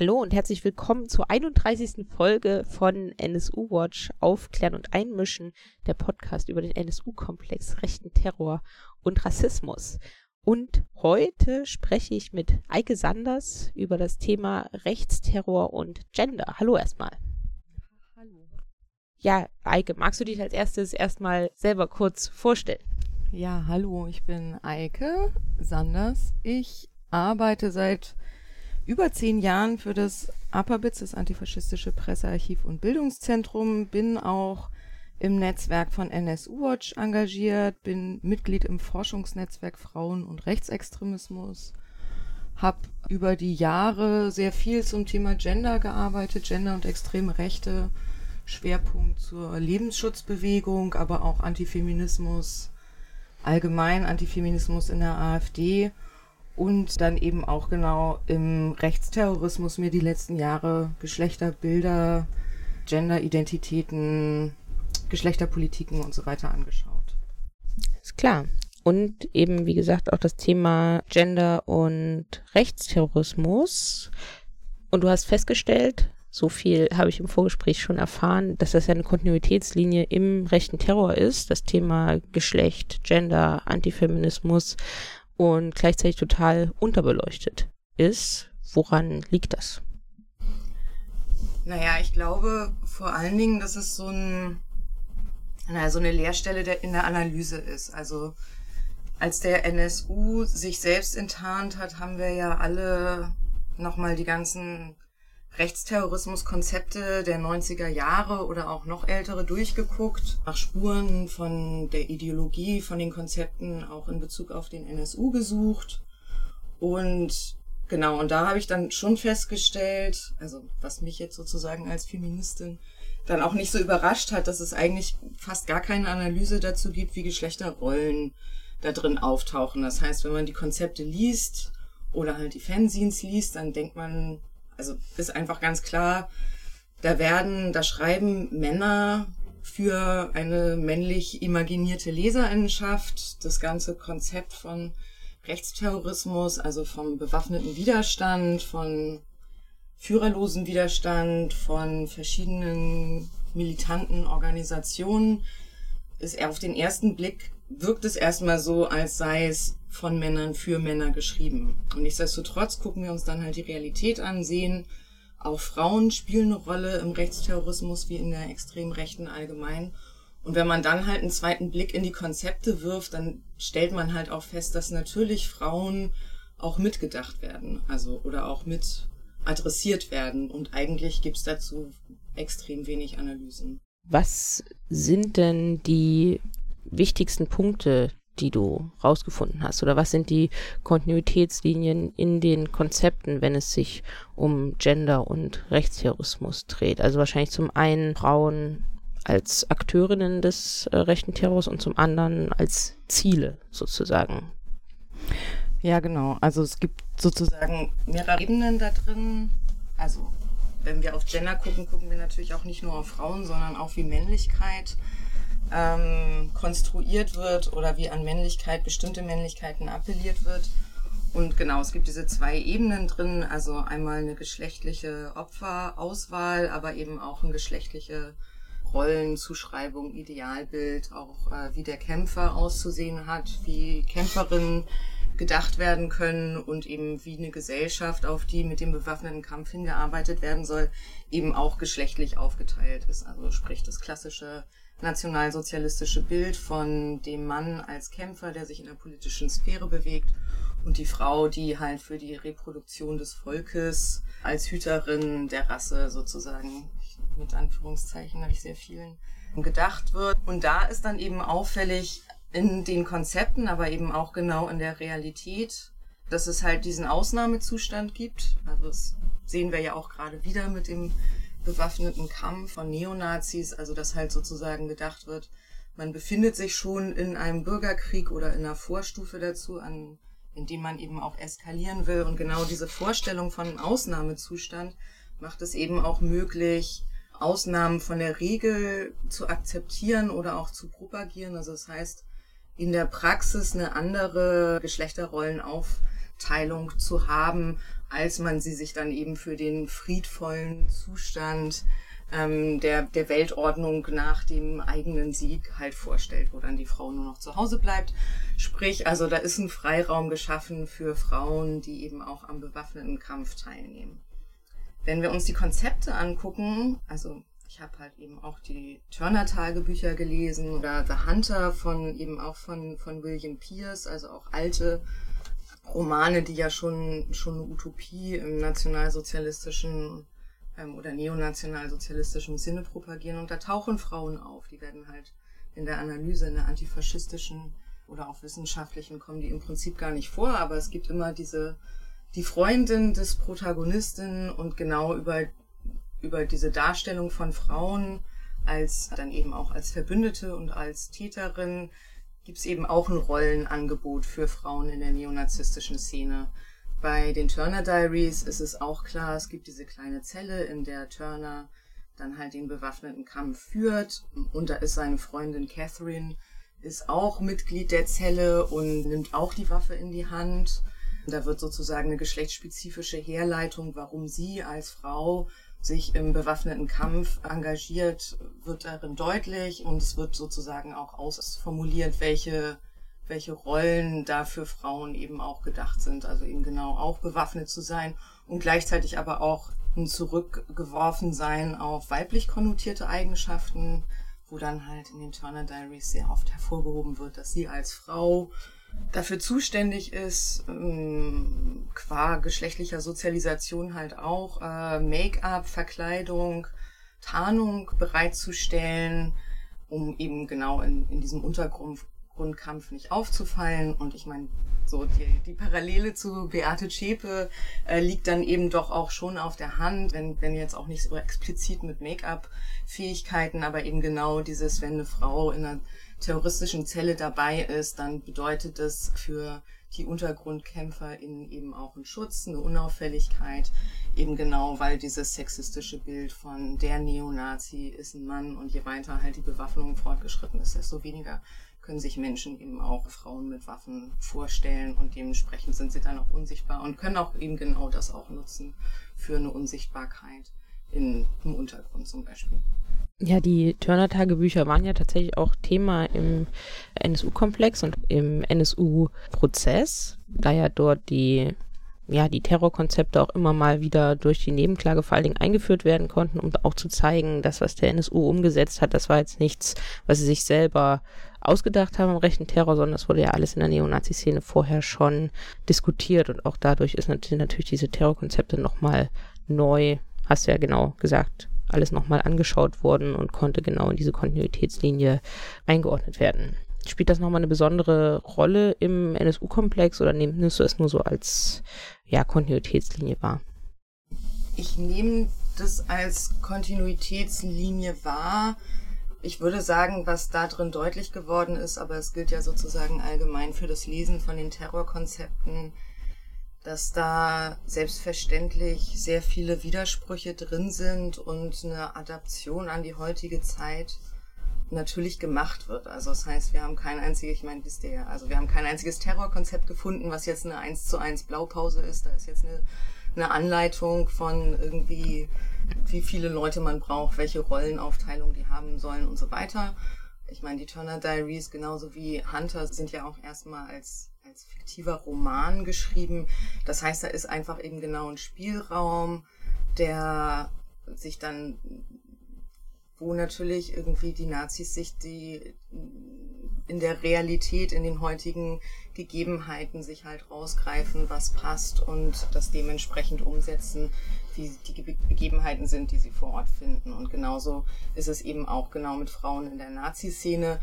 Hallo und herzlich willkommen zur 31. Folge von NSU Watch Aufklären und Einmischen, der Podcast über den NSU-Komplex, rechten Terror und Rassismus. Und heute spreche ich mit Eike Sanders über das Thema Rechtsterror und Gender. Hallo erstmal. Hallo. Ja, Eike, magst du dich als erstes erstmal selber kurz vorstellen? Ja, hallo, ich bin Eike Sanders. Ich arbeite seit über zehn Jahren für das APABITS, das Antifaschistische Pressearchiv und Bildungszentrum, bin auch im Netzwerk von NSU Watch engagiert, bin Mitglied im Forschungsnetzwerk Frauen und Rechtsextremismus, habe über die Jahre sehr viel zum Thema Gender gearbeitet, Gender und extreme Rechte, Schwerpunkt zur Lebensschutzbewegung, aber auch Antifeminismus, allgemein Antifeminismus in der AfD und dann eben auch genau im Rechtsterrorismus mir die letzten Jahre Geschlechterbilder, Genderidentitäten, Geschlechterpolitiken und so weiter angeschaut. Ist klar. Und eben, wie gesagt, auch das Thema Gender und Rechtsterrorismus. Und du hast festgestellt, so viel habe ich im Vorgespräch schon erfahren, dass das ja eine Kontinuitätslinie im rechten Terror ist. Das Thema Geschlecht, Gender, Antifeminismus und gleichzeitig total unterbeleuchtet ist. Woran liegt das? Naja, ich glaube vor allen Dingen, dass es so, ein, naja, so eine Leerstelle der, in der Analyse ist. Also als der NSU sich selbst enttarnt hat, haben wir ja alle nochmal die ganzen Rechtsterrorismuskonzepte der 90er Jahre oder auch noch ältere durchgeguckt, nach Spuren von der Ideologie, von den Konzepten auch in Bezug auf den NSU gesucht. Und genau, und da habe ich dann schon festgestellt, also was mich jetzt sozusagen als Feministin dann auch nicht so überrascht hat, dass es eigentlich fast gar keine Analyse dazu gibt, wie Geschlechterrollen da drin auftauchen. Das heißt, wenn man die Konzepte liest oder halt die Fanzines liest, dann denkt man, also ist einfach ganz klar, da werden, da schreiben Männer für eine männlich imaginierte Leserinnenschaft das ganze Konzept von Rechtsterrorismus, also vom bewaffneten Widerstand, von führerlosen Widerstand, von verschiedenen militanten Organisationen, ist er auf den ersten Blick wirkt es erstmal so, als sei es von Männern für Männer geschrieben. Und nichtsdestotrotz gucken wir uns dann halt die Realität an, sehen, auch Frauen spielen eine Rolle im Rechtsterrorismus wie in der extrem Rechten allgemein. Und wenn man dann halt einen zweiten Blick in die Konzepte wirft, dann stellt man halt auch fest, dass natürlich Frauen auch mitgedacht werden, also oder auch mit adressiert werden. Und eigentlich gibt's dazu extrem wenig Analysen. Was sind denn die wichtigsten Punkte, die du rausgefunden hast? Oder was sind die Kontinuitätslinien in den Konzepten, wenn es sich um Gender und Rechtsterrorismus dreht? Also wahrscheinlich zum einen Frauen als Akteurinnen des äh, rechten Terrors und zum anderen als Ziele sozusagen. Ja, genau. Also es gibt sozusagen mehrere Ebenen da drin. Also wenn wir auf Gender gucken, gucken wir natürlich auch nicht nur auf Frauen, sondern auch wie Männlichkeit ähm, konstruiert wird oder wie an Männlichkeit, bestimmte Männlichkeiten appelliert wird. Und genau, es gibt diese zwei Ebenen drin, also einmal eine geschlechtliche Opferauswahl, aber eben auch eine geschlechtliche Rollenzuschreibung, Idealbild, auch äh, wie der Kämpfer auszusehen hat, wie Kämpferinnen gedacht werden können und eben wie eine Gesellschaft, auf die mit dem bewaffneten Kampf hingearbeitet werden soll, eben auch geschlechtlich aufgeteilt ist. Also sprich das klassische nationalsozialistische Bild von dem Mann als Kämpfer, der sich in der politischen Sphäre bewegt und die Frau, die halt für die Reproduktion des Volkes als Hüterin der Rasse sozusagen mit Anführungszeichen habe ich sehr vielen gedacht wird. Und da ist dann eben auffällig in den Konzepten, aber eben auch genau in der Realität, dass es halt diesen Ausnahmezustand gibt. Also das sehen wir ja auch gerade wieder mit dem bewaffneten Kampf von Neonazis, also dass halt sozusagen gedacht wird, man befindet sich schon in einem Bürgerkrieg oder in einer Vorstufe dazu, an, in dem man eben auch eskalieren will. Und genau diese Vorstellung von Ausnahmezustand macht es eben auch möglich, Ausnahmen von der Regel zu akzeptieren oder auch zu propagieren. Also das heißt, in der Praxis eine andere Geschlechterrollen auf Aufteilung zu haben, als man sie sich dann eben für den friedvollen Zustand ähm, der, der Weltordnung nach dem eigenen Sieg halt vorstellt, wo dann die Frau nur noch zu Hause bleibt. Sprich, also da ist ein Freiraum geschaffen für Frauen, die eben auch am bewaffneten Kampf teilnehmen. Wenn wir uns die Konzepte angucken, also ich habe halt eben auch die Turner-Tagebücher gelesen oder The Hunter von eben auch von, von William Pierce, also auch alte Romane, die ja schon, schon eine Utopie im nationalsozialistischen ähm, oder neonationalsozialistischen Sinne propagieren. Und da tauchen Frauen auf. Die werden halt in der Analyse, in der antifaschistischen oder auch wissenschaftlichen, kommen die im Prinzip gar nicht vor. Aber es gibt immer diese, die Freundin des Protagonisten und genau über über diese Darstellung von Frauen als dann eben auch als Verbündete und als Täterin gibt es eben auch ein Rollenangebot für Frauen in der neonazistischen Szene. Bei den Turner Diaries ist es auch klar, es gibt diese kleine Zelle, in der Turner dann halt den bewaffneten Kampf führt. Und da ist seine Freundin Catherine, ist auch Mitglied der Zelle und nimmt auch die Waffe in die Hand. Da wird sozusagen eine geschlechtsspezifische Herleitung, warum sie als Frau sich im bewaffneten Kampf engagiert, wird darin deutlich und es wird sozusagen auch ausformuliert, welche, welche Rollen da für Frauen eben auch gedacht sind. Also eben genau auch bewaffnet zu sein und gleichzeitig aber auch ein zurückgeworfen sein auf weiblich konnotierte Eigenschaften, wo dann halt in den Turner Diaries sehr oft hervorgehoben wird, dass sie als Frau dafür zuständig ist, ähm, qua geschlechtlicher Sozialisation halt auch, äh, Make-up, Verkleidung, Tarnung bereitzustellen, um eben genau in, in diesem Untergrundkampf nicht aufzufallen. Und ich meine, so die, die Parallele zu Beate Zschäpe äh, liegt dann eben doch auch schon auf der Hand, wenn, wenn jetzt auch nicht so explizit mit Make-up-Fähigkeiten, aber eben genau dieses, wenn eine Frau in einer terroristischen Zelle dabei ist, dann bedeutet das für die Untergrundkämpfer in eben auch einen Schutz, eine Unauffälligkeit, eben genau, weil dieses sexistische Bild von der Neonazi ist ein Mann und je weiter halt die Bewaffnung fortgeschritten ist, desto weniger können sich Menschen eben auch Frauen mit Waffen vorstellen und dementsprechend sind sie dann auch unsichtbar und können auch eben genau das auch nutzen für eine Unsichtbarkeit in, im Untergrund zum Beispiel. Ja, die Turner-Tagebücher waren ja tatsächlich auch Thema im NSU-Komplex und im NSU-Prozess, da ja dort die ja, die Terrorkonzepte auch immer mal wieder durch die Nebenklage vor allen Dingen eingeführt werden konnten, um auch zu zeigen, dass was der NSU umgesetzt hat, das war jetzt nichts, was sie sich selber ausgedacht haben im rechten Terror, sondern das wurde ja alles in der Neonazi-Szene vorher schon diskutiert und auch dadurch ist natürlich, natürlich diese Terrorkonzepte nochmal neu, hast du ja genau gesagt, alles nochmal angeschaut worden und konnte genau in diese Kontinuitätslinie eingeordnet werden. Spielt das nochmal eine besondere Rolle im NSU-Komplex oder nimmst du es nur so als ja, Kontinuitätslinie wahr? Ich nehme das als Kontinuitätslinie wahr. Ich würde sagen, was da drin deutlich geworden ist, aber es gilt ja sozusagen allgemein für das Lesen von den Terrorkonzepten, dass da selbstverständlich sehr viele Widersprüche drin sind und eine Adaption an die heutige Zeit natürlich gemacht wird. Also das heißt, wir haben kein einziges, ich meine, wisst ihr ja, also wir haben kein einziges Terrorkonzept gefunden, was jetzt eine 1 zu 1 Blaupause ist. Da ist jetzt eine, eine Anleitung von irgendwie, wie viele Leute man braucht, welche Rollenaufteilung die haben sollen und so weiter. Ich meine, die Turner Diaries genauso wie Hunter sind ja auch erstmal als als fiktiver Roman geschrieben. Das heißt, da ist einfach eben genau ein Spielraum, der sich dann, wo natürlich irgendwie die Nazis sich die in der Realität, in den heutigen Gegebenheiten sich halt rausgreifen, was passt und das dementsprechend umsetzen, wie die Gegebenheiten sind, die sie vor Ort finden. Und genauso ist es eben auch genau mit Frauen in der Nazi-Szene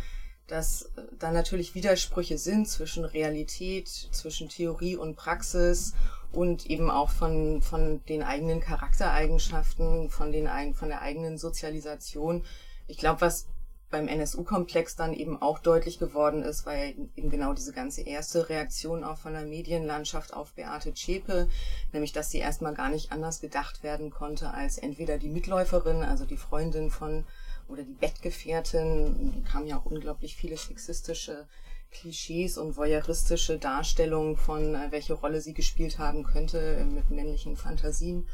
dass äh, da natürlich Widersprüche sind zwischen Realität, zwischen Theorie und Praxis und eben auch von, von den eigenen Charaktereigenschaften, von, den, von der eigenen Sozialisation. Ich glaube, was beim NSU-Komplex dann eben auch deutlich geworden ist, weil eben genau diese ganze erste Reaktion auch von der Medienlandschaft auf Beate Zschäpe, nämlich dass sie erstmal gar nicht anders gedacht werden konnte als entweder die Mitläuferin, also die Freundin von oder die Bettgefährtin, kamen ja auch unglaublich viele sexistische Klischees und voyeuristische Darstellungen von, äh, welche Rolle sie gespielt haben könnte äh, mit männlichen Fantasien,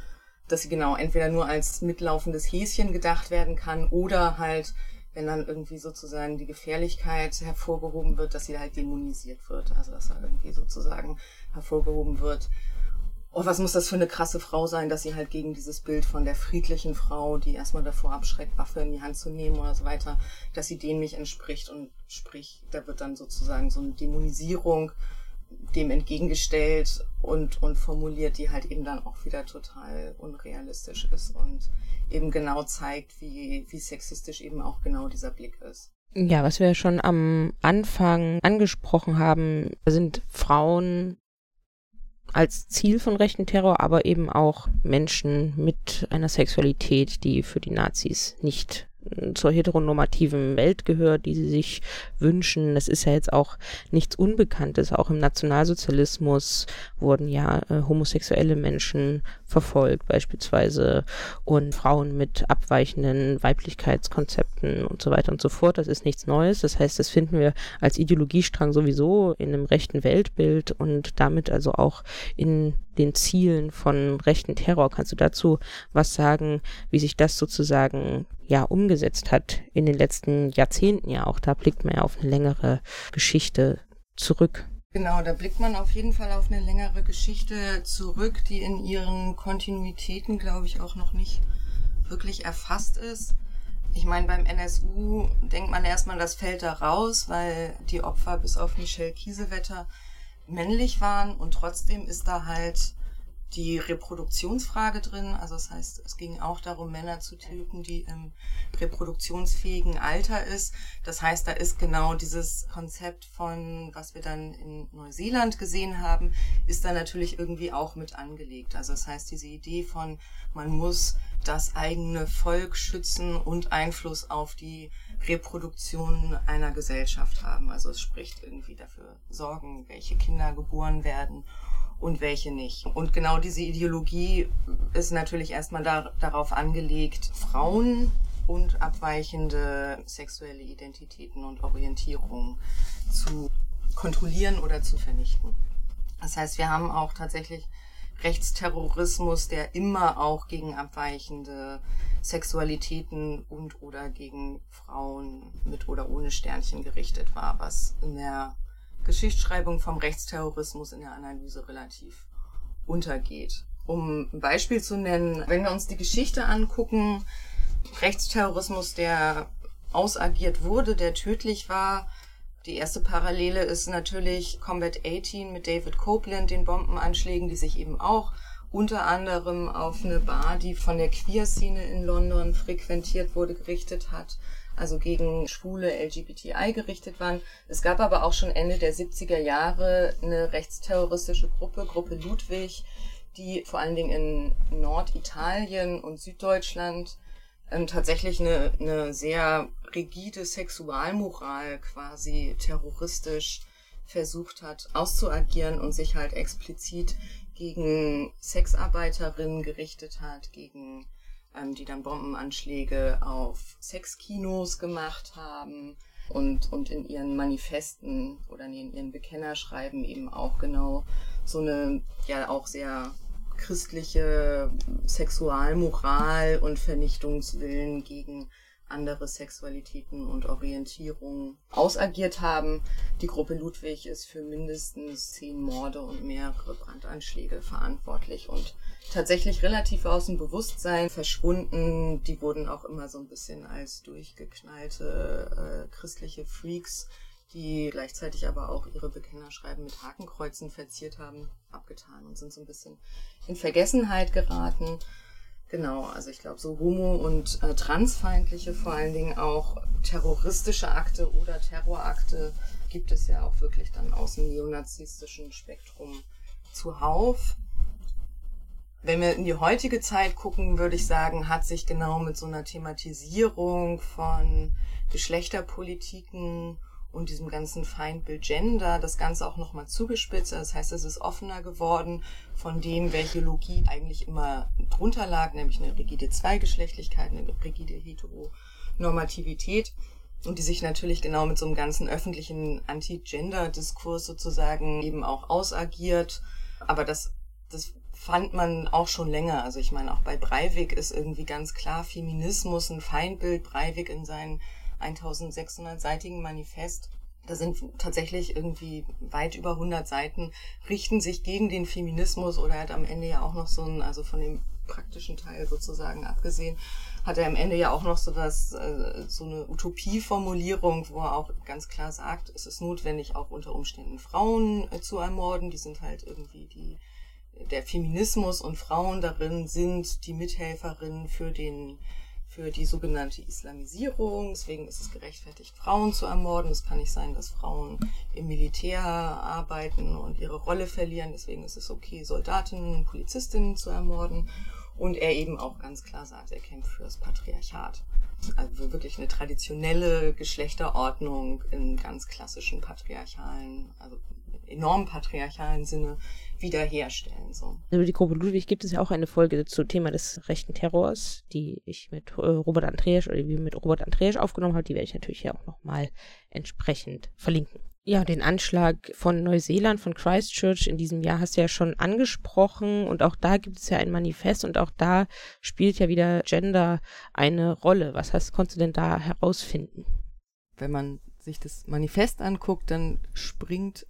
dass sie genau entweder nur als mitlaufendes Häschen gedacht werden kann oder halt, wenn dann irgendwie sozusagen die Gefährlichkeit hervorgehoben wird, dass sie halt dämonisiert wird. Also dass da irgendwie sozusagen hervorgehoben wird, oh, was muss das für eine krasse Frau sein, dass sie halt gegen dieses Bild von der friedlichen Frau, die erstmal davor abschreckt, Waffe in die Hand zu nehmen oder so weiter, dass sie dem nicht entspricht und sprich, da wird dann sozusagen so eine Dämonisierung dem entgegengestellt und, und formuliert, die halt eben dann auch wieder total unrealistisch ist und eben genau zeigt, wie, wie sexistisch eben auch genau dieser Blick ist. Ja, was wir schon am Anfang angesprochen haben, sind Frauen als Ziel von rechten Terror, aber eben auch Menschen mit einer Sexualität, die für die Nazis nicht zur heteronormativen Welt gehört, die sie sich wünschen. Das ist ja jetzt auch nichts Unbekanntes. Auch im Nationalsozialismus wurden ja äh, homosexuelle Menschen verfolgt beispielsweise und Frauen mit abweichenden Weiblichkeitskonzepten und so weiter und so fort. Das ist nichts Neues. Das heißt, das finden wir als Ideologiestrang sowieso in einem rechten Weltbild und damit also auch in den Zielen von rechten Terror. Kannst du dazu was sagen, wie sich das sozusagen ja umgesetzt hat in den letzten Jahrzehnten ja auch? Da blickt man ja auf eine längere Geschichte zurück. Genau, da blickt man auf jeden Fall auf eine längere Geschichte zurück, die in ihren Kontinuitäten, glaube ich, auch noch nicht wirklich erfasst ist. Ich meine, beim NSU denkt man erstmal, das fällt da raus, weil die Opfer bis auf Michelle Kiesewetter männlich waren und trotzdem ist da halt die Reproduktionsfrage drin. Also das heißt, es ging auch darum, Männer zu töten, die im reproduktionsfähigen Alter ist. Das heißt, da ist genau dieses Konzept von, was wir dann in Neuseeland gesehen haben, ist da natürlich irgendwie auch mit angelegt. Also das heißt, diese Idee von, man muss das eigene Volk schützen und Einfluss auf die Reproduktion einer Gesellschaft haben. Also es spricht irgendwie dafür sorgen, welche Kinder geboren werden und welche nicht. Und genau diese Ideologie ist natürlich erstmal da, darauf angelegt, Frauen und abweichende sexuelle Identitäten und Orientierungen zu kontrollieren oder zu vernichten. Das heißt, wir haben auch tatsächlich Rechtsterrorismus, der immer auch gegen abweichende Sexualitäten und oder gegen Frauen mit oder ohne Sternchen gerichtet war, was in der Geschichtsschreibung vom Rechtsterrorismus in der Analyse relativ untergeht. Um ein Beispiel zu nennen, wenn wir uns die Geschichte angucken, Rechtsterrorismus, der ausagiert wurde, der tödlich war, die erste Parallele ist natürlich Combat 18 mit David Copeland, den Bombenanschlägen, die sich eben auch unter anderem auf eine Bar, die von der Queer-Szene in London frequentiert wurde, gerichtet hat also gegen schwule LGBTI gerichtet waren. Es gab aber auch schon Ende der 70er Jahre eine rechtsterroristische Gruppe, Gruppe Ludwig, die vor allen Dingen in Norditalien und Süddeutschland ähm, tatsächlich eine, eine sehr rigide Sexualmoral quasi terroristisch versucht hat auszuagieren und sich halt explizit gegen Sexarbeiterinnen gerichtet hat, gegen ähm, die dann Bombenanschläge auf Sexkinos gemacht haben und, und in ihren Manifesten oder in ihren Bekennerschreiben eben auch genau so eine ja auch sehr christliche Sexualmoral und Vernichtungswillen gegen andere Sexualitäten und Orientierungen ausagiert haben. Die Gruppe Ludwig ist für mindestens zehn Morde und mehrere Brandanschläge verantwortlich und tatsächlich relativ aus dem Bewusstsein verschwunden. Die wurden auch immer so ein bisschen als durchgeknallte äh, christliche Freaks, die gleichzeitig aber auch ihre Bekennerschreiben mit Hakenkreuzen verziert haben, abgetan und sind so ein bisschen in Vergessenheit geraten. Genau, also ich glaube, so homo- und äh, transfeindliche, vor allen Dingen auch terroristische Akte oder Terrorakte gibt es ja auch wirklich dann aus dem neonazistischen Spektrum zuhauf. Wenn wir in die heutige Zeit gucken, würde ich sagen, hat sich genau mit so einer Thematisierung von Geschlechterpolitiken und diesem ganzen Feindbild Gender das Ganze auch nochmal zugespitzt. Das heißt, es ist offener geworden von dem, welche Logie eigentlich immer drunter lag, nämlich eine rigide Zweigeschlechtlichkeit, eine rigide Heteronormativität. und die sich natürlich genau mit so einem ganzen öffentlichen Anti-Gender-Diskurs sozusagen eben auch ausagiert. Aber das, das fand man auch schon länger. Also ich meine, auch bei Breivik ist irgendwie ganz klar Feminismus ein Feindbild. Breivik in seinem 1600-seitigen Manifest da sind tatsächlich irgendwie weit über 100 Seiten, richten sich gegen den Feminismus oder hat am Ende ja auch noch so ein, also von dem praktischen Teil sozusagen abgesehen, hat er am Ende ja auch noch so das, äh, so eine Utopieformulierung, wo er auch ganz klar sagt, es ist notwendig, auch unter Umständen Frauen äh, zu ermorden. Die sind halt irgendwie die, der Feminismus und Frauen darin sind die Mithelferinnen für den für die sogenannte Islamisierung. Deswegen ist es gerechtfertigt, Frauen zu ermorden. Es kann nicht sein, dass Frauen im Militär arbeiten und ihre Rolle verlieren. Deswegen ist es okay, Soldatinnen, Polizistinnen zu ermorden. Und er eben auch ganz klar sagt, er kämpft für das Patriarchat. Also wirklich eine traditionelle Geschlechterordnung im ganz klassischen patriarchalen, also enorm patriarchalen Sinne wiederherstellen. So. Über die Gruppe Ludwig gibt es ja auch eine Folge zum Thema des rechten Terrors, die ich mit äh, Robert Andreas oder die wir mit Robert Andreas aufgenommen habe. Die werde ich natürlich hier auch nochmal entsprechend verlinken. Ja, den Anschlag von Neuseeland, von Christchurch in diesem Jahr hast du ja schon angesprochen und auch da gibt es ja ein Manifest und auch da spielt ja wieder Gender eine Rolle. Was hast, konntest du denn da herausfinden? Wenn man sich das Manifest anguckt, dann springt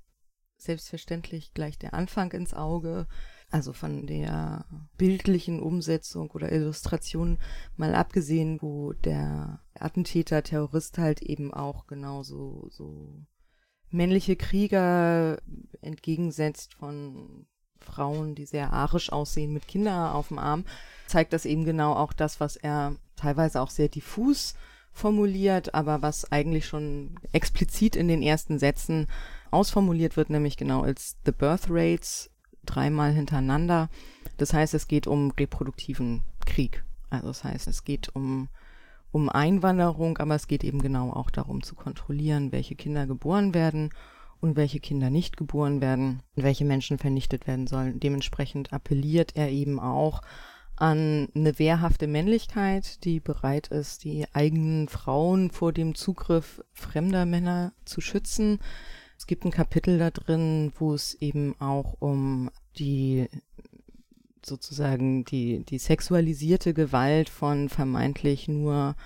selbstverständlich gleich der Anfang ins Auge. Also von der bildlichen Umsetzung oder Illustration mal abgesehen, wo der Attentäter, Terrorist halt eben auch genauso so männliche Krieger entgegensetzt von Frauen, die sehr arisch aussehen mit Kindern auf dem Arm, zeigt das eben genau auch das, was er teilweise auch sehr diffus formuliert, aber was eigentlich schon explizit in den ersten Sätzen ausformuliert wird, nämlich genau als The Birth Rates dreimal hintereinander. Das heißt, es geht um reproduktiven Krieg. Also das heißt, es geht um um Einwanderung, aber es geht eben genau auch darum zu kontrollieren, welche Kinder geboren werden und welche Kinder nicht geboren werden, welche Menschen vernichtet werden sollen. Dementsprechend appelliert er eben auch an eine wehrhafte Männlichkeit, die bereit ist, die eigenen Frauen vor dem Zugriff fremder Männer zu schützen. Es gibt ein Kapitel da drin, wo es eben auch um die sozusagen die, die sexualisierte Gewalt von vermeintlich nur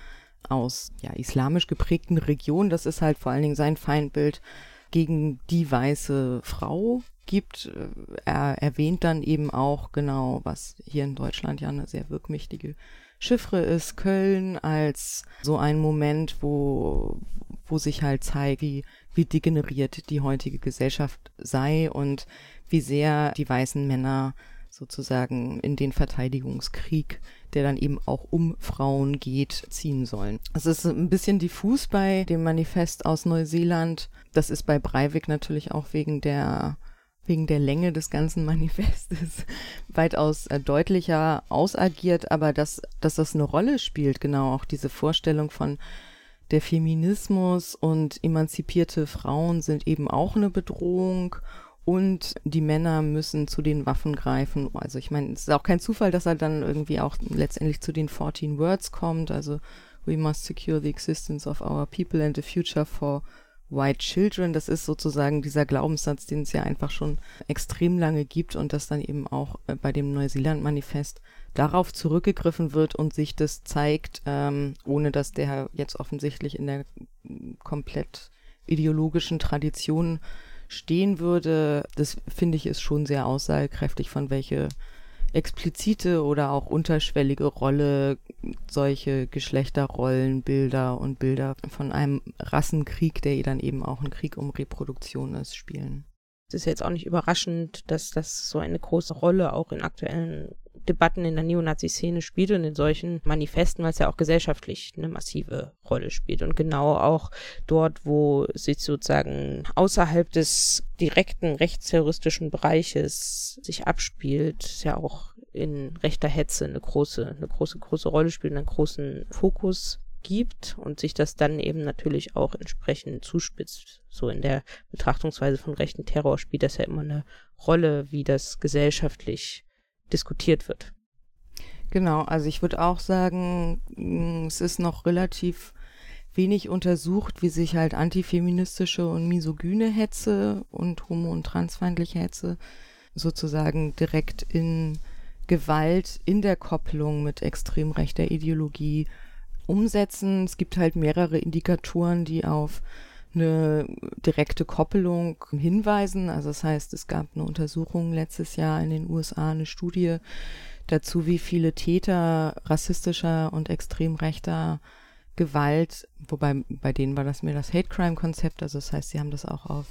aus ja, islamisch geprägten Regionen, das ist halt vor allen Dingen sein Feindbild gegen die weiße Frau gibt. Er erwähnt dann eben auch genau, was hier in Deutschland ja eine sehr wirkmächtige Chiffre ist, Köln als so ein Moment, wo, wo sich halt zeigt, wie, wie degeneriert die heutige Gesellschaft sei und wie sehr die weißen Männer sozusagen in den Verteidigungskrieg, der dann eben auch um Frauen geht, ziehen sollen. Es ist ein bisschen diffus bei dem Manifest aus Neuseeland. Das ist bei Breivik natürlich auch wegen der wegen der Länge des ganzen Manifestes weitaus äh, deutlicher ausagiert, aber dass, dass das eine Rolle spielt, genau auch diese Vorstellung von der Feminismus und emanzipierte Frauen sind eben auch eine Bedrohung und die Männer müssen zu den Waffen greifen. Also ich meine, es ist auch kein Zufall, dass er dann irgendwie auch letztendlich zu den 14 Words kommt. Also we must secure the existence of our people and the future for white children. Das ist sozusagen dieser Glaubenssatz, den es ja einfach schon extrem lange gibt und das dann eben auch äh, bei dem Neuseeland-Manifest darauf zurückgegriffen wird und sich das zeigt, ähm, ohne dass der jetzt offensichtlich in der komplett ideologischen Tradition stehen würde, das finde ich ist schon sehr aussagekräftig, von welche explizite oder auch unterschwellige Rolle solche Geschlechterrollenbilder und Bilder von einem Rassenkrieg, der dann eben auch ein Krieg um Reproduktion ist, spielen. Es ist jetzt auch nicht überraschend, dass das so eine große Rolle auch in aktuellen Debatten in der Neonazi-Szene spielt und in solchen Manifesten, weil es ja auch gesellschaftlich eine massive Rolle spielt. Und genau auch dort, wo sich sozusagen außerhalb des direkten rechtsterroristischen Bereiches sich abspielt, ist ja auch in rechter Hetze eine große, eine große, große Rolle spielt, einen großen Fokus gibt und sich das dann eben natürlich auch entsprechend zuspitzt. So in der Betrachtungsweise von rechten Terror spielt das ja immer eine Rolle, wie das gesellschaftlich diskutiert wird. Genau, also ich würde auch sagen, mm, es ist noch relativ wenig untersucht, wie sich halt antifeministische und misogyne Hetze und homo- und transfeindliche Hetze sozusagen direkt in Gewalt in der Kopplung mit extrem rechter Ideologie umsetzen. Es gibt halt mehrere Indikatoren, die auf eine direkte Koppelung hinweisen. Also das heißt, es gab eine Untersuchung letztes Jahr in den USA, eine Studie dazu, wie viele Täter rassistischer und extrem rechter Gewalt, wobei bei denen war das mehr das Hate Crime Konzept, also das heißt, sie haben das auch auf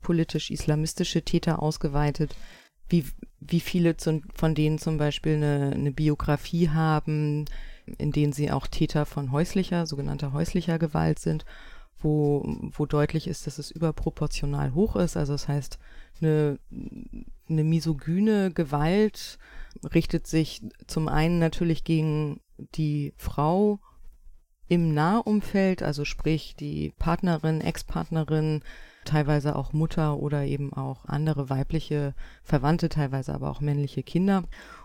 politisch-islamistische Täter ausgeweitet, wie, wie viele zu, von denen zum Beispiel eine, eine Biografie haben, in denen sie auch Täter von häuslicher, sogenannter häuslicher Gewalt sind, wo, wo deutlich ist, dass es überproportional hoch ist. Also das heißt, eine, eine misogyne Gewalt richtet sich zum einen natürlich gegen die Frau im Nahumfeld, also sprich die Partnerin, Ex-Partnerin, teilweise auch Mutter oder eben auch andere weibliche Verwandte, teilweise aber auch männliche Kinder.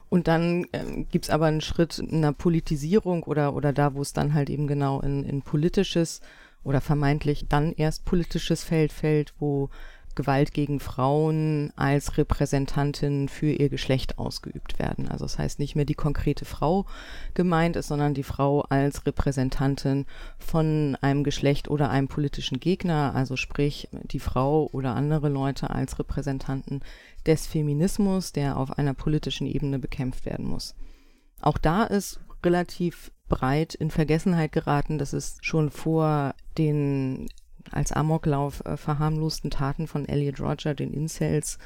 Und dann gibt es aber einen Schritt einer Politisierung oder, oder da, wo es dann halt eben genau in, in politisches oder vermeintlich dann erst politisches Feld fällt, wo Gewalt gegen Frauen als Repräsentantin für ihr Geschlecht ausgeübt werden. Also das heißt nicht mehr die konkrete Frau gemeint ist, sondern die Frau als Repräsentantin von einem Geschlecht oder einem politischen Gegner, also sprich die Frau oder andere Leute als Repräsentanten des Feminismus, der auf einer politischen Ebene bekämpft werden muss. Auch da ist relativ breit in Vergessenheit geraten, dass es schon vor den als Amoklauf äh, verharmlosten Taten von Elliot Roger, den Incels,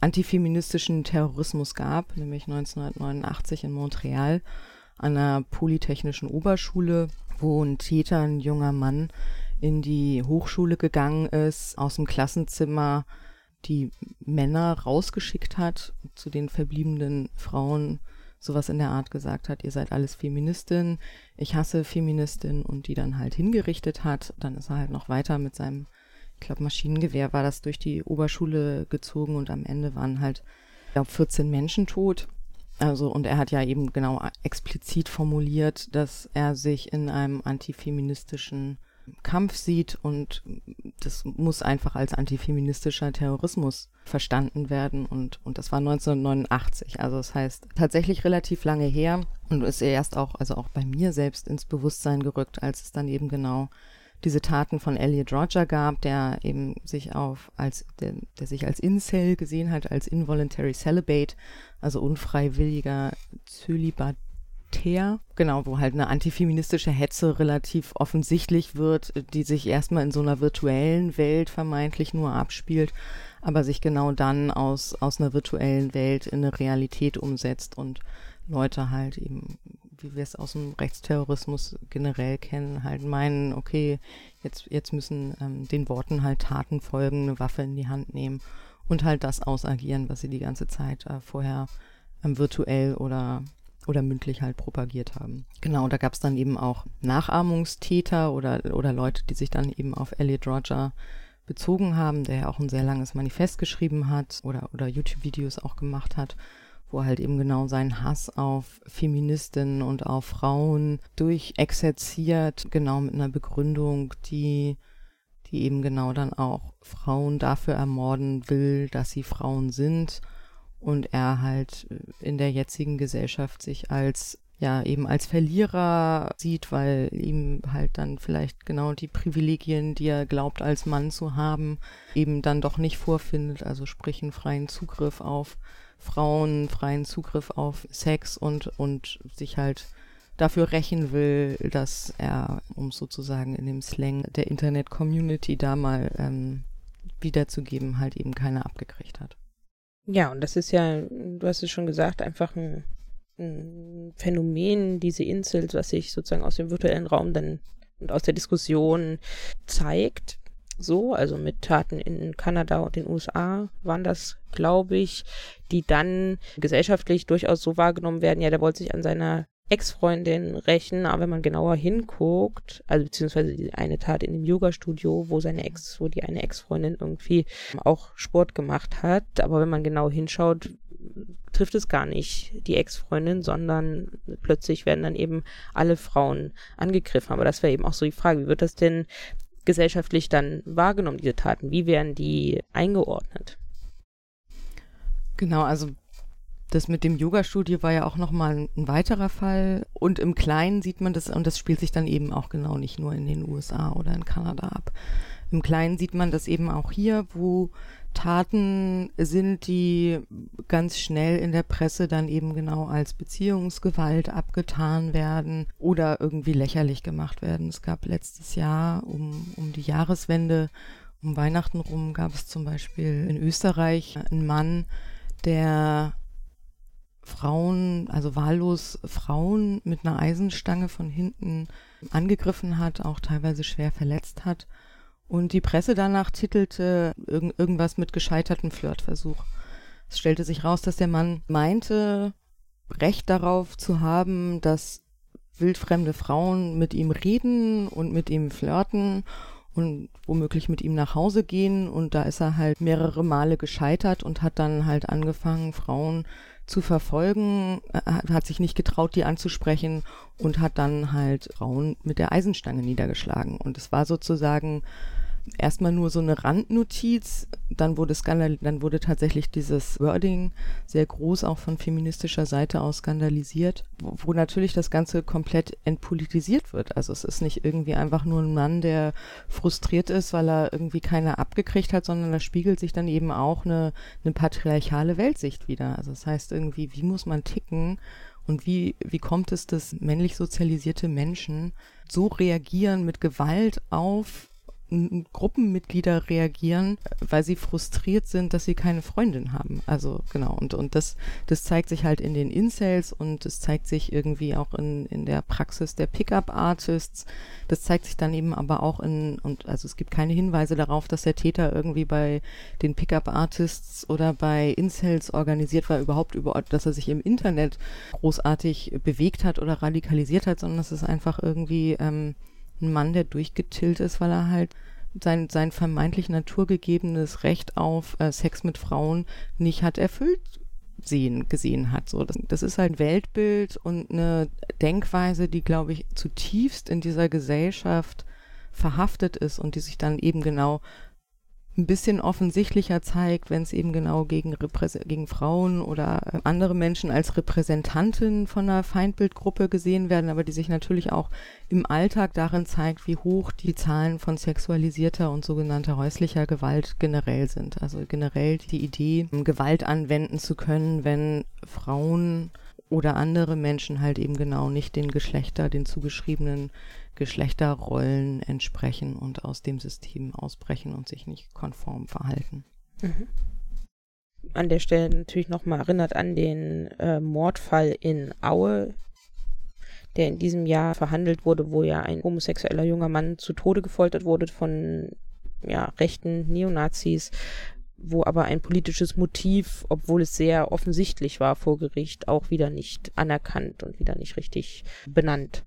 antifeministischen Terrorismus gab, nämlich 1989 in Montreal an einer polytechnischen Oberschule, wo ein Täter, ein junger Mann, in die Hochschule gegangen ist, aus dem Klassenzimmer die Männer rausgeschickt hat, zu den verbliebenen Frauen sowas in der Art gesagt hat, ihr seid alles Feministin, ich hasse Feministin und die dann halt hingerichtet hat. Dann ist er halt noch weiter mit seinem, ich glaube, Maschinengewehr war das durch die Oberschule gezogen und am Ende waren halt, ich glaube, 14 Menschen tot. Also, und er hat ja eben genau explizit formuliert, dass er sich in einem antifeministischen Kampf sieht und das muss einfach als antifeministischer Terrorismus verstanden werden und, und das war 1989. Also das heißt tatsächlich relativ lange her und ist erst auch, also auch bei mir selbst ins Bewusstsein gerückt, als es dann eben genau diese Taten von Elliot Roger gab, der eben sich auf als der, der sich als Incel gesehen hat, als involuntary celibate, also unfreiwilliger Zölibat Teer, genau, wo halt eine antifeministische Hetze relativ offensichtlich wird, die sich erstmal in so einer virtuellen Welt vermeintlich nur abspielt, aber sich genau dann aus, aus einer virtuellen Welt in eine Realität umsetzt und Leute halt eben, wie wir es aus dem Rechtsterrorismus generell kennen, halt meinen, okay, jetzt, jetzt müssen ähm, den Worten halt Taten folgen, eine Waffe in die Hand nehmen und halt das ausagieren, was sie die ganze Zeit äh, vorher ähm, virtuell oder oder mündlich halt propagiert haben. Genau, da gab es dann eben auch Nachahmungstäter oder, oder Leute, die sich dann eben auf Elliot Roger bezogen haben, der ja auch ein sehr langes Manifest geschrieben hat oder, oder YouTube-Videos auch gemacht hat, wo er halt eben genau seinen Hass auf Feministinnen und auf Frauen durchexerziert, genau mit einer Begründung, die, die eben genau dann auch Frauen dafür ermorden will, dass sie Frauen sind und er halt in der jetzigen Gesellschaft sich als ja eben als Verlierer sieht, weil ihm halt dann vielleicht genau die Privilegien, die er glaubt als Mann zu haben, eben dann doch nicht vorfindet, also sprich einen freien Zugriff auf Frauen, freien Zugriff auf Sex und und sich halt dafür rächen will, dass er, um sozusagen in dem Slang der Internet-Community da mal ähm, wiederzugeben, halt eben keine abgekriegt hat. Ja, und das ist ja, du hast es schon gesagt, einfach ein, ein Phänomen, diese Insels, was sich sozusagen aus dem virtuellen Raum dann und aus der Diskussion zeigt. So, also mit Taten in Kanada und den USA waren das, glaube ich, die dann gesellschaftlich durchaus so wahrgenommen werden. Ja, der wollte sich an seiner Ex-Freundin rächen, aber wenn man genauer hinguckt, also beziehungsweise die eine Tat in dem Yoga-Studio, wo seine Ex, wo die eine Ex-Freundin irgendwie auch Sport gemacht hat, aber wenn man genau hinschaut, trifft es gar nicht die Ex-Freundin, sondern plötzlich werden dann eben alle Frauen angegriffen. Aber das wäre eben auch so die Frage, wie wird das denn gesellschaftlich dann wahrgenommen, diese Taten? Wie werden die eingeordnet? Genau, also das mit dem Yoga-Studio war ja auch nochmal ein weiterer Fall. Und im Kleinen sieht man das, und das spielt sich dann eben auch genau nicht nur in den USA oder in Kanada ab. Im Kleinen sieht man das eben auch hier, wo Taten sind, die ganz schnell in der Presse dann eben genau als Beziehungsgewalt abgetan werden oder irgendwie lächerlich gemacht werden. Es gab letztes Jahr um, um die Jahreswende, um Weihnachten rum, gab es zum Beispiel in Österreich einen Mann, der Frauen, also wahllos Frauen mit einer Eisenstange von hinten angegriffen hat, auch teilweise schwer verletzt hat. Und die Presse danach titelte irg irgendwas mit gescheiterten Flirtversuch. Es stellte sich raus, dass der Mann meinte, Recht darauf zu haben, dass wildfremde Frauen mit ihm reden und mit ihm flirten und womöglich mit ihm nach Hause gehen. Und da ist er halt mehrere Male gescheitert und hat dann halt angefangen, Frauen zu verfolgen, äh, hat sich nicht getraut, die anzusprechen und hat dann halt Frauen mit der Eisenstange niedergeschlagen. Und es war sozusagen erstmal nur so eine Randnotiz, dann wurde skandal dann wurde tatsächlich dieses Wording sehr groß auch von feministischer Seite aus skandalisiert, wo, wo, natürlich das Ganze komplett entpolitisiert wird. Also es ist nicht irgendwie einfach nur ein Mann, der frustriert ist, weil er irgendwie keiner abgekriegt hat, sondern da spiegelt sich dann eben auch eine, eine patriarchale Weltsicht wieder. Also das heißt irgendwie, wie muss man ticken, und wie, wie kommt es, dass männlich sozialisierte Menschen so reagieren mit Gewalt auf Gruppenmitglieder reagieren, weil sie frustriert sind, dass sie keine Freundin haben. Also genau, und, und das, das zeigt sich halt in den Incels und es zeigt sich irgendwie auch in, in der Praxis der Pickup-Artists. Das zeigt sich dann eben aber auch in, und also es gibt keine Hinweise darauf, dass der Täter irgendwie bei den Pickup-Artists oder bei Incels organisiert war, überhaupt über, dass er sich im Internet großartig bewegt hat oder radikalisiert hat, sondern es ist einfach irgendwie ähm, ein Mann, der durchgetillt ist, weil er halt sein, sein vermeintlich naturgegebenes Recht auf äh, Sex mit Frauen nicht hat erfüllt sehen, gesehen hat. So, das, das ist halt ein Weltbild und eine Denkweise, die, glaube ich, zutiefst in dieser Gesellschaft verhaftet ist und die sich dann eben genau ein bisschen offensichtlicher zeigt, wenn es eben genau gegen, gegen Frauen oder äh, andere Menschen als Repräsentanten von einer Feindbildgruppe gesehen werden, aber die sich natürlich auch im Alltag darin zeigt, wie hoch die Zahlen von sexualisierter und sogenannter häuslicher Gewalt generell sind. Also generell die Idee, Gewalt anwenden zu können, wenn Frauen oder andere Menschen halt eben genau nicht den Geschlechter, den zugeschriebenen Geschlechterrollen entsprechen und aus dem System ausbrechen und sich nicht konform verhalten. Mhm. An der Stelle natürlich nochmal erinnert an den äh, Mordfall in Aue, der in diesem Jahr verhandelt wurde, wo ja ein homosexueller junger Mann zu Tode gefoltert wurde von ja, rechten Neonazis, wo aber ein politisches Motiv, obwohl es sehr offensichtlich war vor Gericht, auch wieder nicht anerkannt und wieder nicht richtig benannt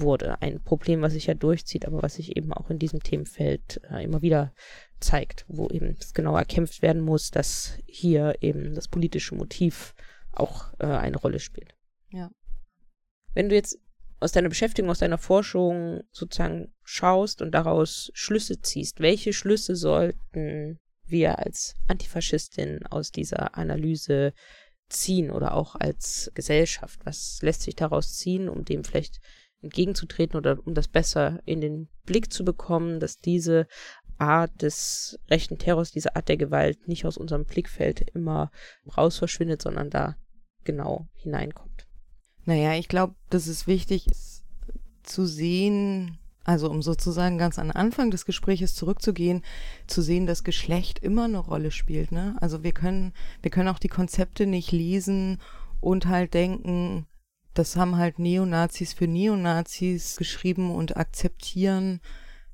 wurde. Ein Problem, was sich ja durchzieht, aber was sich eben auch in diesem Themenfeld äh, immer wieder zeigt, wo eben es genau erkämpft werden muss, dass hier eben das politische Motiv auch äh, eine Rolle spielt. Ja. Wenn du jetzt aus deiner Beschäftigung, aus deiner Forschung sozusagen schaust und daraus Schlüsse ziehst, welche Schlüsse sollten wir als Antifaschistin aus dieser Analyse ziehen oder auch als Gesellschaft? Was lässt sich daraus ziehen, um dem vielleicht entgegenzutreten oder um das besser in den Blick zu bekommen, dass diese Art des rechten Terrors, diese Art der Gewalt nicht aus unserem Blickfeld immer raus verschwindet, sondern da genau hineinkommt. Naja, ich glaube, das ist wichtig zu sehen, also um sozusagen ganz an Anfang des Gespräches zurückzugehen, zu sehen, dass Geschlecht immer eine Rolle spielt. Ne? Also wir können, wir können auch die Konzepte nicht lesen und halt denken, das haben halt Neonazis für Neonazis geschrieben und akzeptieren,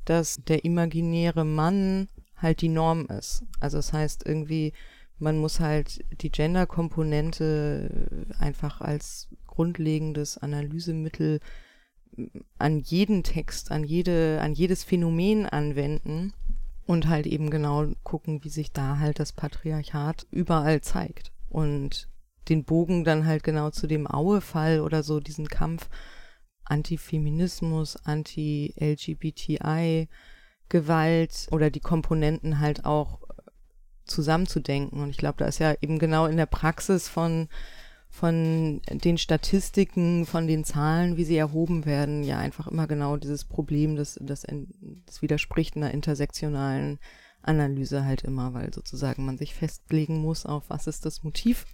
dass der imaginäre Mann halt die Norm ist. Also das heißt irgendwie, man muss halt die Gender-Komponente einfach als grundlegendes Analysemittel an jeden Text, an jede, an jedes Phänomen anwenden und halt eben genau gucken, wie sich da halt das Patriarchat überall zeigt. Und den Bogen dann halt genau zu dem Aue-Fall oder so, diesen Kampf Antifeminismus, Anti-LGBTI, Gewalt oder die Komponenten halt auch zusammenzudenken. Und ich glaube, da ist ja eben genau in der Praxis von von den Statistiken, von den Zahlen, wie sie erhoben werden, ja einfach immer genau dieses Problem, das, das, das widerspricht einer intersektionalen Analyse halt immer, weil sozusagen man sich festlegen muss, auf was ist das Motiv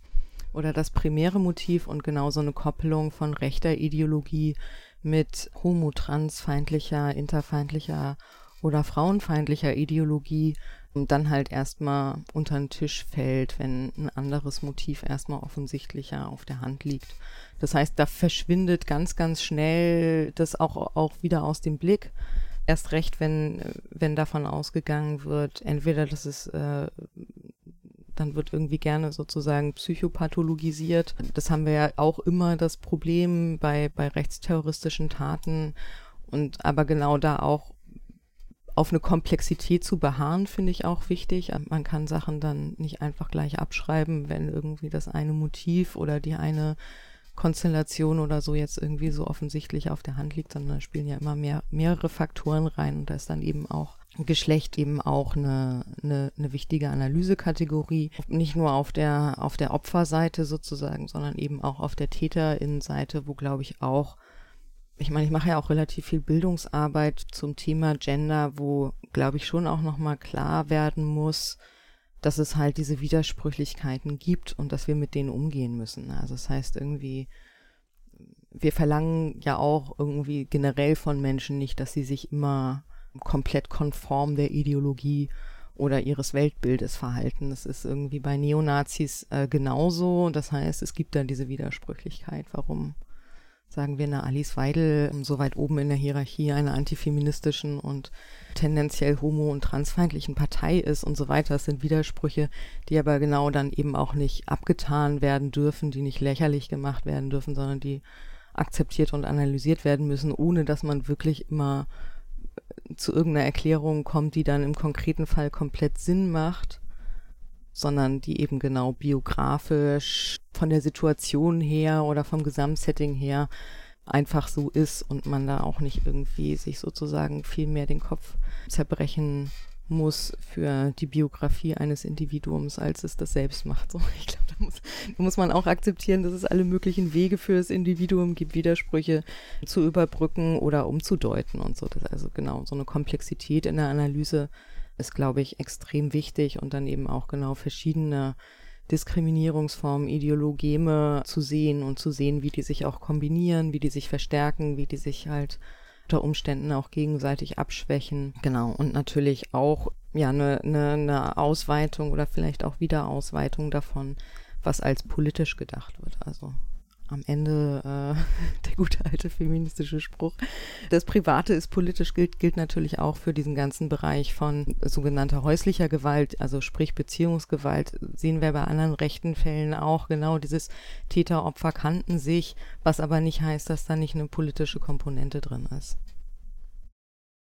oder das primäre Motiv und genau so eine Koppelung von rechter Ideologie mit homo-transfeindlicher, interfeindlicher oder frauenfeindlicher Ideologie und dann halt erstmal unter den Tisch fällt, wenn ein anderes Motiv erstmal offensichtlicher auf der Hand liegt. Das heißt, da verschwindet ganz, ganz schnell das auch, auch wieder aus dem Blick. Erst recht, wenn, wenn davon ausgegangen wird, entweder das ist, äh, dann wird irgendwie gerne sozusagen psychopathologisiert. Das haben wir ja auch immer das Problem bei, bei rechtsterroristischen Taten und aber genau da auch auf eine Komplexität zu beharren, finde ich auch wichtig. Man kann Sachen dann nicht einfach gleich abschreiben, wenn irgendwie das eine Motiv oder die eine Konstellation oder so jetzt irgendwie so offensichtlich auf der Hand liegt, sondern da spielen ja immer mehr, mehrere Faktoren rein und da ist dann eben auch Geschlecht eben auch eine, eine, eine wichtige Analysekategorie. Nicht nur auf der, auf der Opferseite sozusagen, sondern eben auch auf der Täterinnenseite, wo glaube ich auch ich meine, ich mache ja auch relativ viel Bildungsarbeit zum Thema Gender, wo, glaube ich, schon auch nochmal klar werden muss, dass es halt diese Widersprüchlichkeiten gibt und dass wir mit denen umgehen müssen. Also das heißt irgendwie, wir verlangen ja auch irgendwie generell von Menschen nicht, dass sie sich immer komplett konform der Ideologie oder ihres Weltbildes verhalten. Das ist irgendwie bei Neonazis äh, genauso. Das heißt, es gibt da diese Widersprüchlichkeit. Warum sagen wir, eine Alice Weidel so weit oben in der Hierarchie einer antifeministischen und tendenziell homo- und transfeindlichen Partei ist und so weiter. Das sind Widersprüche, die aber genau dann eben auch nicht abgetan werden dürfen, die nicht lächerlich gemacht werden dürfen, sondern die akzeptiert und analysiert werden müssen, ohne dass man wirklich immer zu irgendeiner Erklärung kommt, die dann im konkreten Fall komplett Sinn macht sondern die eben genau biografisch von der Situation her oder vom Gesamtsetting her einfach so ist und man da auch nicht irgendwie sich sozusagen viel mehr den Kopf zerbrechen muss für die Biografie eines Individuums, als es das selbst macht. So, ich glaube, da muss, da muss man auch akzeptieren, dass es alle möglichen Wege für das Individuum gibt, Widersprüche zu überbrücken oder umzudeuten und so. Das also genau so eine Komplexität in der Analyse ist, glaube ich, extrem wichtig und dann eben auch genau verschiedene Diskriminierungsformen, Ideologeme zu sehen und zu sehen, wie die sich auch kombinieren, wie die sich verstärken, wie die sich halt unter Umständen auch gegenseitig abschwächen. Genau. Und natürlich auch, ja, eine ne, ne Ausweitung oder vielleicht auch Wiederausweitung davon, was als politisch gedacht wird. Also am Ende äh, der gute alte feministische Spruch. Das Private ist politisch gilt, gilt natürlich auch für diesen ganzen Bereich von sogenannter häuslicher Gewalt, also sprich Beziehungsgewalt, sehen wir bei anderen rechten Fällen auch genau dieses Täter-Opfer kannten sich, was aber nicht heißt, dass da nicht eine politische Komponente drin ist.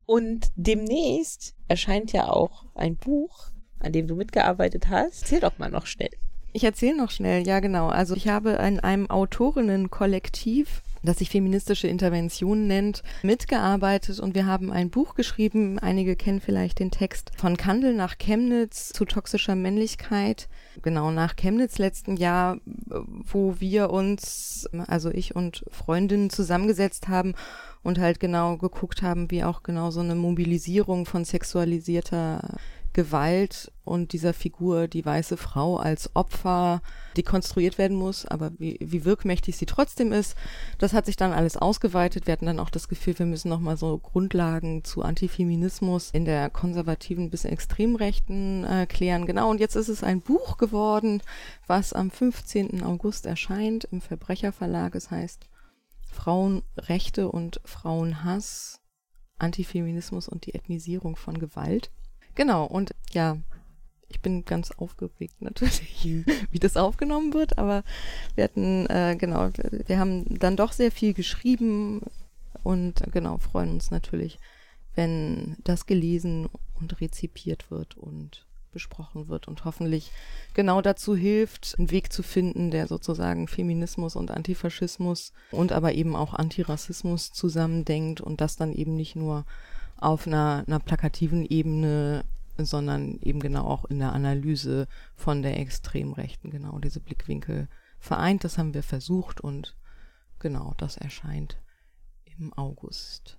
Und demnächst erscheint ja auch ein Buch, an dem du mitgearbeitet hast. Erzähl doch mal noch schnell. Ich erzähle noch schnell, ja genau. Also ich habe in einem Autorinnenkollektiv das sich feministische Intervention nennt, mitgearbeitet und wir haben ein Buch geschrieben. Einige kennen vielleicht den Text von Kandel nach Chemnitz zu toxischer Männlichkeit. Genau nach Chemnitz letzten Jahr, wo wir uns, also ich und Freundinnen zusammengesetzt haben und halt genau geguckt haben, wie auch genau so eine Mobilisierung von sexualisierter Gewalt und dieser Figur, die weiße Frau als Opfer, die konstruiert werden muss, aber wie, wie wirkmächtig sie trotzdem ist, das hat sich dann alles ausgeweitet. Wir hatten dann auch das Gefühl, wir müssen nochmal so Grundlagen zu Antifeminismus in der konservativen bis extremrechten äh, klären. Genau, und jetzt ist es ein Buch geworden, was am 15. August erscheint im Verbrecherverlag. Es heißt Frauenrechte und Frauenhass, Antifeminismus und die Ethnisierung von Gewalt. Genau, und ja, ich bin ganz aufgeregt natürlich, wie das aufgenommen wird, aber wir hatten, äh, genau, wir haben dann doch sehr viel geschrieben und genau, freuen uns natürlich, wenn das gelesen und rezipiert wird und besprochen wird und hoffentlich genau dazu hilft, einen Weg zu finden, der sozusagen Feminismus und Antifaschismus und aber eben auch Antirassismus zusammendenkt und das dann eben nicht nur auf einer, einer plakativen Ebene, sondern eben genau auch in der Analyse von der Extremrechten, genau diese Blickwinkel vereint. Das haben wir versucht und genau, das erscheint im August.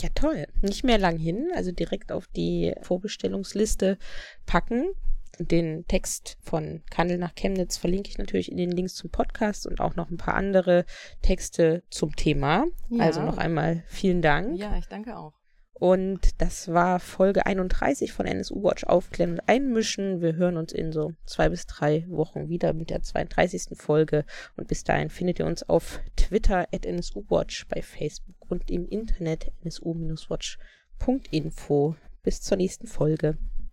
Ja, toll. Nicht mehr lang hin, also direkt auf die Vorbestellungsliste packen. Den Text von Kandel nach Chemnitz verlinke ich natürlich in den Links zum Podcast und auch noch ein paar andere Texte zum Thema. Ja. Also noch einmal vielen Dank. Ja, ich danke auch. Und das war Folge 31 von NSU Watch Aufklären und Einmischen. Wir hören uns in so zwei bis drei Wochen wieder mit der 32. Folge. Und bis dahin findet ihr uns auf Twitter at NSU Watch, bei Facebook und im Internet nsu-watch.info. Bis zur nächsten Folge.